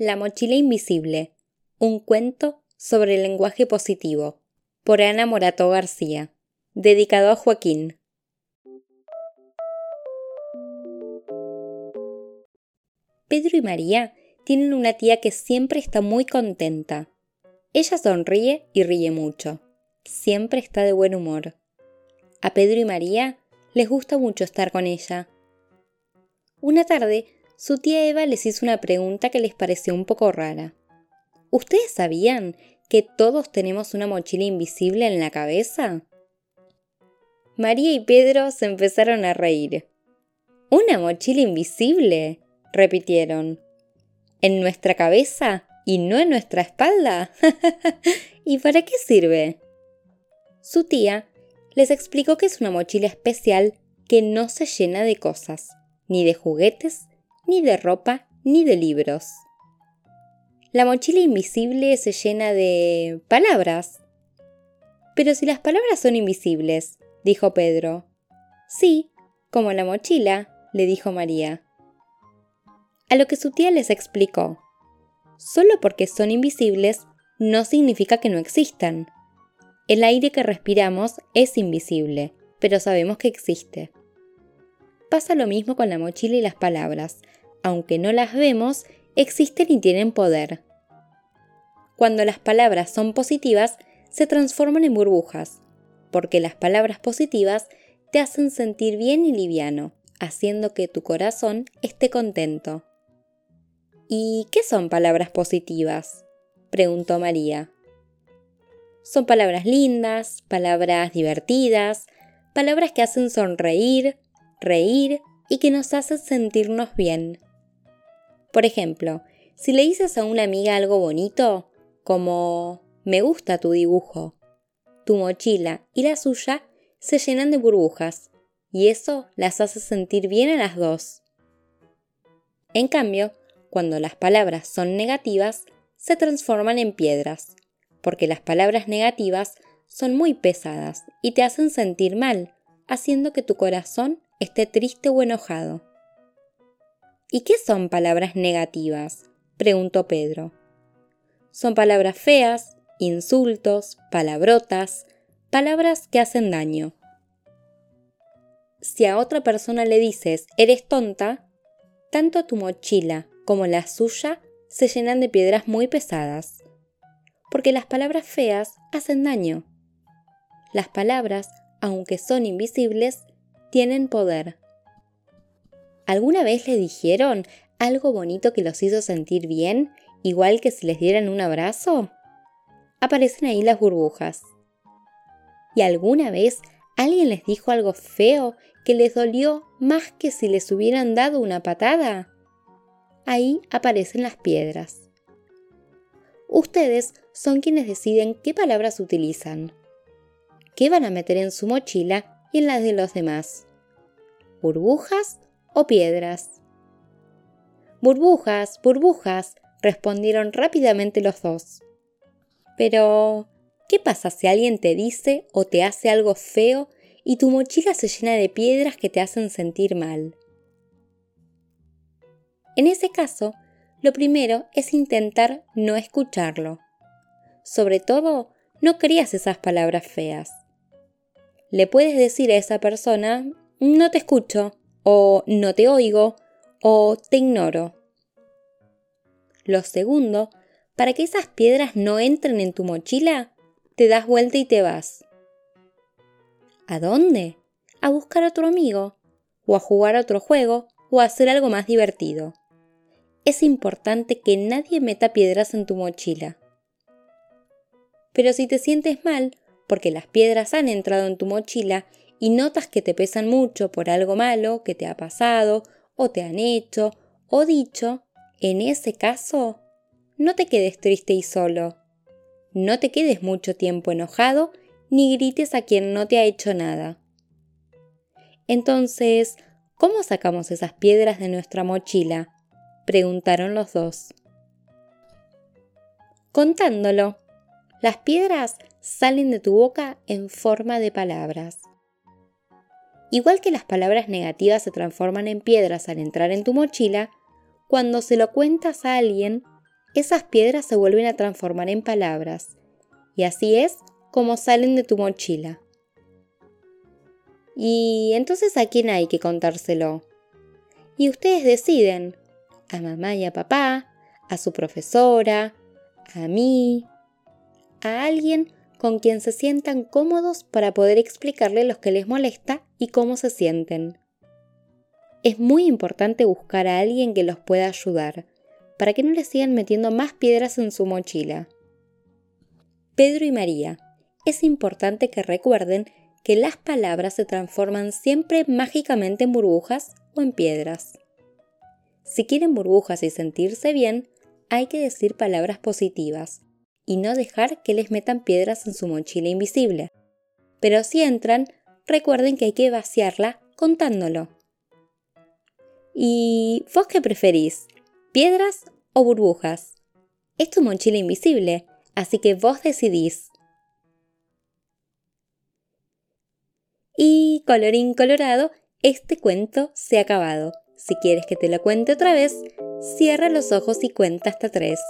La mochila invisible. Un cuento sobre el lenguaje positivo. Por Ana Morato García. Dedicado a Joaquín. Pedro y María tienen una tía que siempre está muy contenta. Ella sonríe y ríe mucho. Siempre está de buen humor. A Pedro y María les gusta mucho estar con ella. Una tarde, su tía Eva les hizo una pregunta que les pareció un poco rara. ¿Ustedes sabían que todos tenemos una mochila invisible en la cabeza? María y Pedro se empezaron a reír. ¿Una mochila invisible? repitieron. ¿En nuestra cabeza y no en nuestra espalda? ¿Y para qué sirve? Su tía les explicó que es una mochila especial que no se llena de cosas, ni de juguetes, ni de ropa, ni de libros. La mochila invisible se llena de palabras. Pero si las palabras son invisibles, dijo Pedro. Sí, como la mochila, le dijo María. A lo que su tía les explicó. Solo porque son invisibles no significa que no existan. El aire que respiramos es invisible, pero sabemos que existe. Pasa lo mismo con la mochila y las palabras. Aunque no las vemos, existen y tienen poder. Cuando las palabras son positivas, se transforman en burbujas, porque las palabras positivas te hacen sentir bien y liviano, haciendo que tu corazón esté contento. ¿Y qué son palabras positivas? preguntó María. Son palabras lindas, palabras divertidas, palabras que hacen sonreír, reír y que nos hacen sentirnos bien. Por ejemplo, si le dices a una amiga algo bonito, como me gusta tu dibujo, tu mochila y la suya se llenan de burbujas y eso las hace sentir bien a las dos. En cambio, cuando las palabras son negativas, se transforman en piedras porque las palabras negativas son muy pesadas y te hacen sentir mal, haciendo que tu corazón esté triste o enojado. ¿Y qué son palabras negativas? preguntó Pedro. Son palabras feas, insultos, palabrotas, palabras que hacen daño. Si a otra persona le dices eres tonta, tanto tu mochila como la suya se llenan de piedras muy pesadas porque las palabras feas hacen daño. Las palabras, aunque son invisibles, tienen poder. ¿Alguna vez le dijeron algo bonito que los hizo sentir bien, igual que si les dieran un abrazo? Aparecen ahí las burbujas. ¿Y alguna vez alguien les dijo algo feo que les dolió más que si les hubieran dado una patada? Ahí aparecen las piedras. Ustedes son quienes deciden qué palabras utilizan, qué van a meter en su mochila y en las de los demás. ¿Burbujas o piedras? Burbujas, burbujas, respondieron rápidamente los dos. Pero, ¿qué pasa si alguien te dice o te hace algo feo y tu mochila se llena de piedras que te hacen sentir mal? En ese caso, lo primero es intentar no escucharlo. Sobre todo, no creas esas palabras feas. Le puedes decir a esa persona, no te escucho, o no te oigo, o te ignoro. Lo segundo, para que esas piedras no entren en tu mochila, te das vuelta y te vas. ¿A dónde? A buscar a otro amigo, o a jugar a otro juego, o a hacer algo más divertido es importante que nadie meta piedras en tu mochila. Pero si te sientes mal porque las piedras han entrado en tu mochila y notas que te pesan mucho por algo malo que te ha pasado o te han hecho o dicho, en ese caso, no te quedes triste y solo. No te quedes mucho tiempo enojado ni grites a quien no te ha hecho nada. Entonces, ¿cómo sacamos esas piedras de nuestra mochila? preguntaron los dos. Contándolo, las piedras salen de tu boca en forma de palabras. Igual que las palabras negativas se transforman en piedras al entrar en tu mochila, cuando se lo cuentas a alguien, esas piedras se vuelven a transformar en palabras. Y así es como salen de tu mochila. ¿Y entonces a quién hay que contárselo? Y ustedes deciden, a mamá y a papá, a su profesora, a mí, a alguien con quien se sientan cómodos para poder explicarle lo que les molesta y cómo se sienten. Es muy importante buscar a alguien que los pueda ayudar, para que no les sigan metiendo más piedras en su mochila. Pedro y María, es importante que recuerden que las palabras se transforman siempre mágicamente en burbujas o en piedras. Si quieren burbujas y sentirse bien, hay que decir palabras positivas y no dejar que les metan piedras en su mochila invisible. Pero si entran, recuerden que hay que vaciarla contándolo. ¿Y vos qué preferís? ¿Piedras o burbujas? Es tu mochila invisible, así que vos decidís. Y colorín colorado, este cuento se ha acabado. Si quieres que te lo cuente otra vez, cierra los ojos y cuenta hasta tres.